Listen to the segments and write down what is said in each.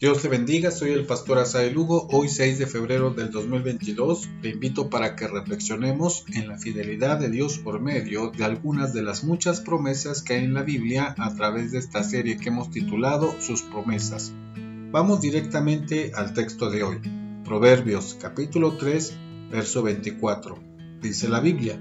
Dios te bendiga, soy el pastor Asael Lugo. Hoy 6 de febrero del 2022 te invito para que reflexionemos en la fidelidad de Dios por medio de algunas de las muchas promesas que hay en la Biblia a través de esta serie que hemos titulado Sus promesas. Vamos directamente al texto de hoy. Proverbios capítulo 3, verso 24. Dice la Biblia,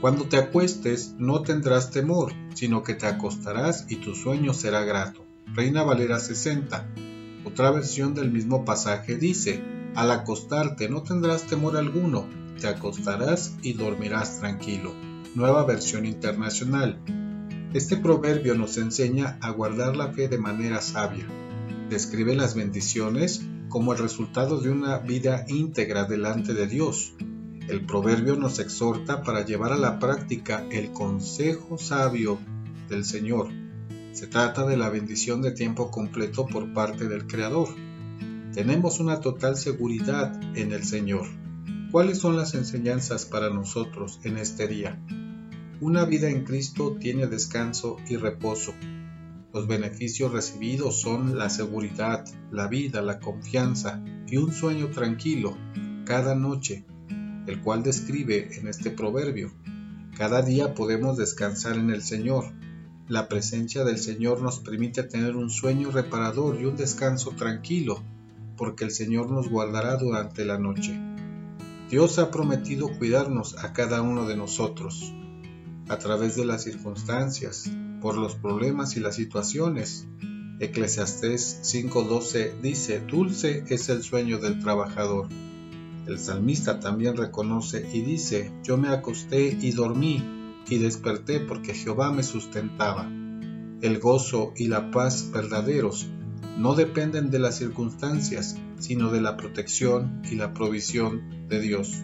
Cuando te acuestes no tendrás temor, sino que te acostarás y tu sueño será grato. Reina Valera 60 otra versión del mismo pasaje dice, al acostarte no tendrás temor alguno, te acostarás y dormirás tranquilo. Nueva versión internacional. Este proverbio nos enseña a guardar la fe de manera sabia. Describe las bendiciones como el resultado de una vida íntegra delante de Dios. El proverbio nos exhorta para llevar a la práctica el consejo sabio del Señor se trata de la bendición de tiempo completo por parte del Creador. Tenemos una total seguridad en el Señor. ¿Cuáles son las enseñanzas para nosotros en este día? Una vida en Cristo tiene descanso y reposo. Los beneficios recibidos son la seguridad, la vida, la confianza y un sueño tranquilo cada noche, el cual describe en este proverbio. Cada día podemos descansar en el Señor la presencia del Señor nos permite tener un sueño reparador y un descanso tranquilo, porque el Señor nos guardará durante la noche. Dios ha prometido cuidarnos a cada uno de nosotros, a través de las circunstancias, por los problemas y las situaciones. Eclesiastés 5:12 dice, Dulce es el sueño del trabajador. El salmista también reconoce y dice, Yo me acosté y dormí, y desperté porque Jehová me sustentaba. El gozo y la paz verdaderos no dependen de las circunstancias, sino de la protección y la provisión de Dios.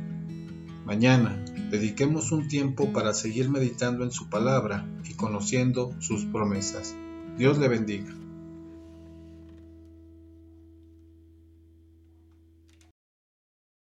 Mañana dediquemos un tiempo para seguir meditando en su palabra y conociendo sus promesas. Dios le bendiga.